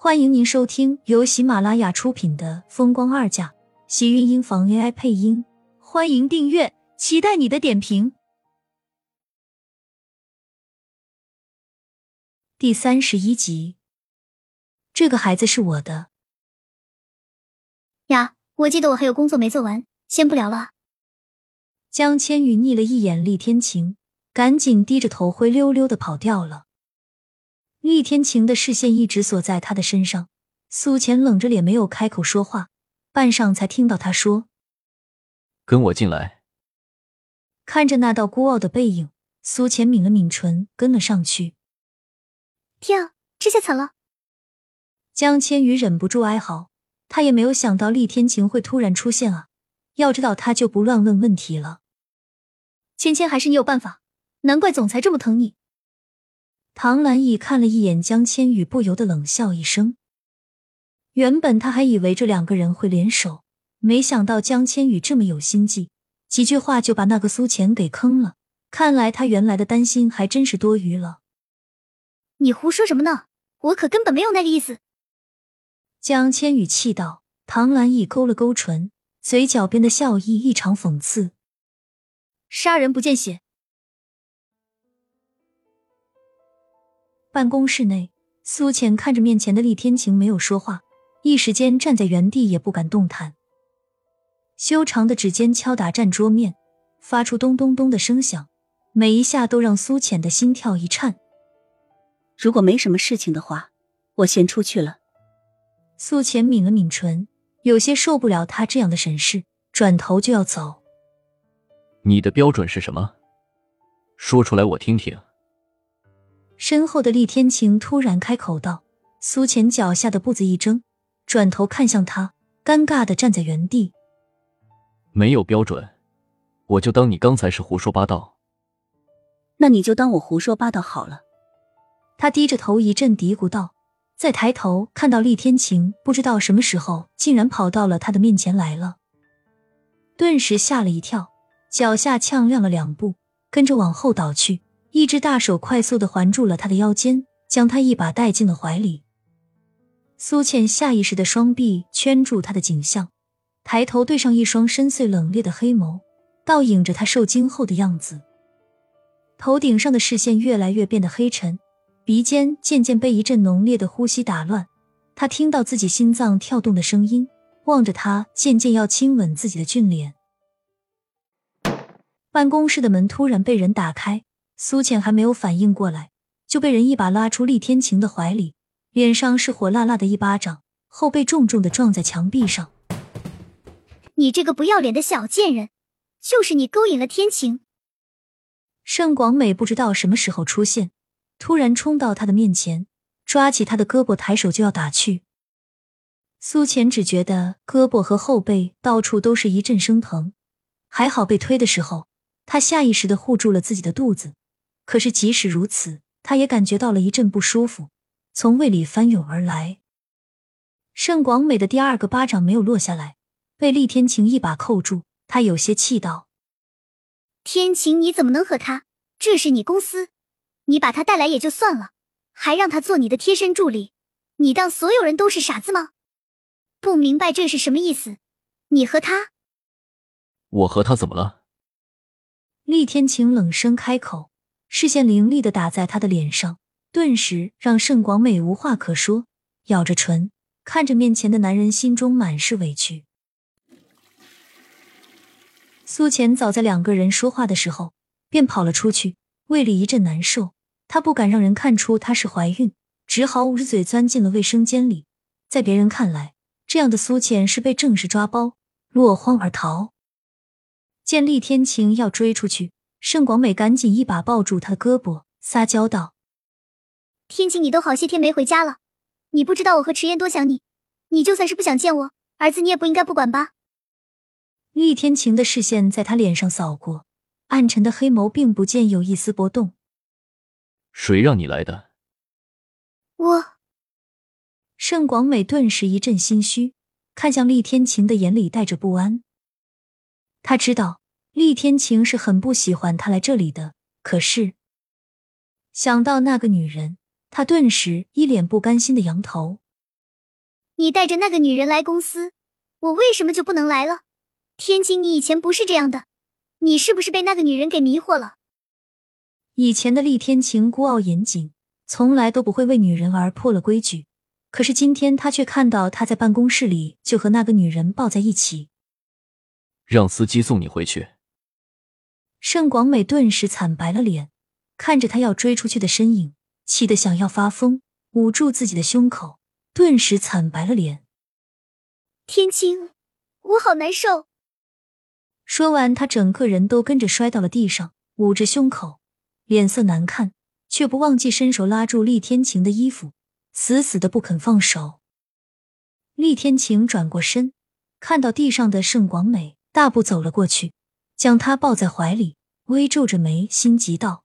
欢迎您收听由喜马拉雅出品的《风光二嫁》，喜运音房 AI 配音。欢迎订阅，期待你的点评。第三十一集，这个孩子是我的呀！我记得我还有工作没做完，先不聊了。江千羽睨了一眼厉天晴，赶紧低着头灰溜溜的跑掉了。厉天晴的视线一直锁在他的身上，苏浅冷着脸没有开口说话，半晌才听到他说：“跟我进来。”看着那道孤傲的背影，苏浅抿了抿唇，跟了上去。天啊，这下惨了！江千羽忍不住哀嚎，他也没有想到厉天晴会突然出现啊！要知道他就不乱问问题了。芊芊，还是你有办法，难怪总裁这么疼你。唐兰义看了一眼江千羽，不由得冷笑一声。原本他还以为这两个人会联手，没想到江千羽这么有心计，几句话就把那个苏浅给坑了。看来他原来的担心还真是多余了。你胡说什么呢？我可根本没有那个意思。江千羽气道。唐兰义勾了勾唇，嘴角边的笑意异常讽刺。杀人不见血。办公室内，苏浅看着面前的厉天晴，没有说话，一时间站在原地也不敢动弹。修长的指尖敲打站桌面，发出咚咚咚的声响，每一下都让苏浅的心跳一颤。如果没什么事情的话，我先出去了。苏浅抿了抿唇，有些受不了他这样的审视，转头就要走。你的标准是什么？说出来我听听。身后的厉天晴突然开口道：“苏浅脚下的步子一怔，转头看向他，尴尬的站在原地。没有标准，我就当你刚才是胡说八道。那你就当我胡说八道好了。”他低着头一阵嘀咕道，再抬头看到厉天晴，不知道什么时候竟然跑到了他的面前来了，顿时吓了一跳，脚下呛踉了两步，跟着往后倒去。一只大手快速的环住了他的腰间，将他一把带进了怀里。苏倩下意识的双臂圈住他的颈项，抬头对上一双深邃冷冽的黑眸，倒映着他受惊后的样子。头顶上的视线越来越变得黑沉，鼻尖渐渐被一阵浓烈的呼吸打乱。他听到自己心脏跳动的声音，望着他渐渐要亲吻自己的俊脸。办公室的门突然被人打开。苏浅还没有反应过来，就被人一把拉出厉天晴的怀里，脸上是火辣辣的一巴掌，后背重重的撞在墙壁上。你这个不要脸的小贱人，就是你勾引了天晴。盛广美不知道什么时候出现，突然冲到他的面前，抓起他的胳膊，抬手就要打去。苏浅只觉得胳膊和后背到处都是一阵生疼，还好被推的时候，他下意识的护住了自己的肚子。可是，即使如此，他也感觉到了一阵不舒服，从胃里翻涌而来。盛广美的第二个巴掌没有落下来，被厉天晴一把扣住。他有些气道：“天晴，你怎么能和他？这是你公司，你把他带来也就算了，还让他做你的贴身助理，你当所有人都是傻子吗？不明白这是什么意思？你和他？我和他怎么了？”厉天晴冷声开口。视线凌厉的打在他的脸上，顿时让盛广美无话可说，咬着唇看着面前的男人，心中满是委屈。苏浅早在两个人说话的时候便跑了出去，胃里一阵难受，她不敢让人看出她是怀孕，只好捂着嘴钻进了卫生间里。在别人看来，这样的苏浅是被正式抓包，落荒而逃。见厉天晴要追出去。盛广美赶紧一把抱住他胳膊，撒娇道：“天晴，你都好些天没回家了，你不知道我和迟燕多想你。你就算是不想见我，儿子你也不应该不管吧？”厉天晴的视线在他脸上扫过，暗沉的黑眸并不见有一丝波动。谁让你来的？我。盛广美顿时一阵心虚，看向厉天晴的眼里带着不安。他知道。厉天晴是很不喜欢他来这里的，可是想到那个女人，他顿时一脸不甘心的扬头。你带着那个女人来公司，我为什么就不能来了？天晴，你以前不是这样的，你是不是被那个女人给迷惑了？以前的厉天晴孤傲严谨，从来都不会为女人而破了规矩。可是今天他却看到他在办公室里就和那个女人抱在一起。让司机送你回去。盛广美顿时惨白了脸，看着他要追出去的身影，气得想要发疯，捂住自己的胸口，顿时惨白了脸。天青，我好难受。说完，他整个人都跟着摔到了地上，捂着胸口，脸色难看，却不忘记伸手拉住厉天晴的衣服，死死的不肯放手。厉天晴转过身，看到地上的盛广美，大步走了过去，将她抱在怀里，微皱着眉，心急道：“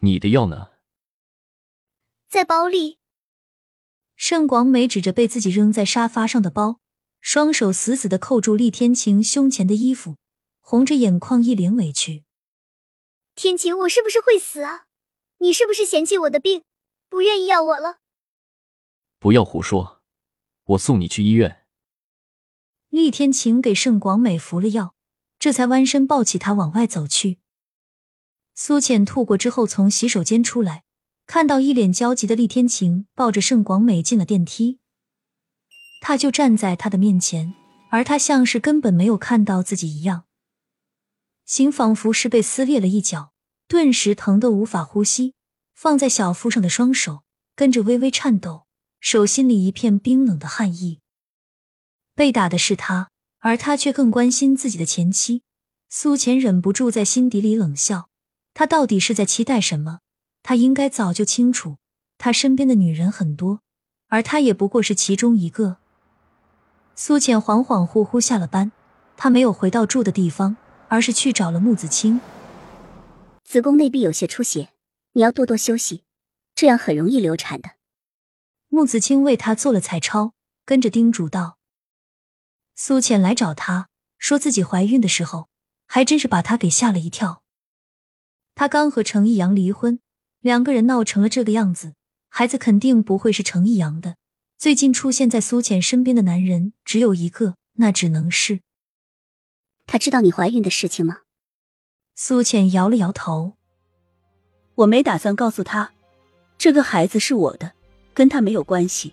你的药呢？”在包里。盛广美指着被自己扔在沙发上的包。双手死死的扣住厉天晴胸前的衣服，红着眼眶，一脸委屈。天晴，我是不是会死啊？你是不是嫌弃我的病，不愿意要我了？不要胡说，我送你去医院。厉天晴给盛广美服了药，这才弯身抱起她往外走去。苏浅吐过之后，从洗手间出来，看到一脸焦急的厉天晴抱着盛广美进了电梯。他就站在他的面前，而他像是根本没有看到自己一样，心仿佛是被撕裂了一角，顿时疼得无法呼吸，放在小腹上的双手跟着微微颤抖，手心里一片冰冷的汗意。被打的是他，而他却更关心自己的前妻。苏浅忍不住在心底里冷笑：他到底是在期待什么？他应该早就清楚，他身边的女人很多，而他也不过是其中一个。苏浅恍恍惚惚下了班，她没有回到住的地方，而是去找了穆子清。子宫内壁有些出血，你要多多休息，这样很容易流产的。穆子清为他做了彩超，跟着叮嘱道：“苏浅来找他说自己怀孕的时候，还真是把他给吓了一跳。他刚和程逸阳离婚，两个人闹成了这个样子，孩子肯定不会是程逸阳的。”最近出现在苏浅身边的男人只有一个，那只能是他知道你怀孕的事情吗？苏浅摇了摇头，我没打算告诉他，这个孩子是我的，跟他没有关系。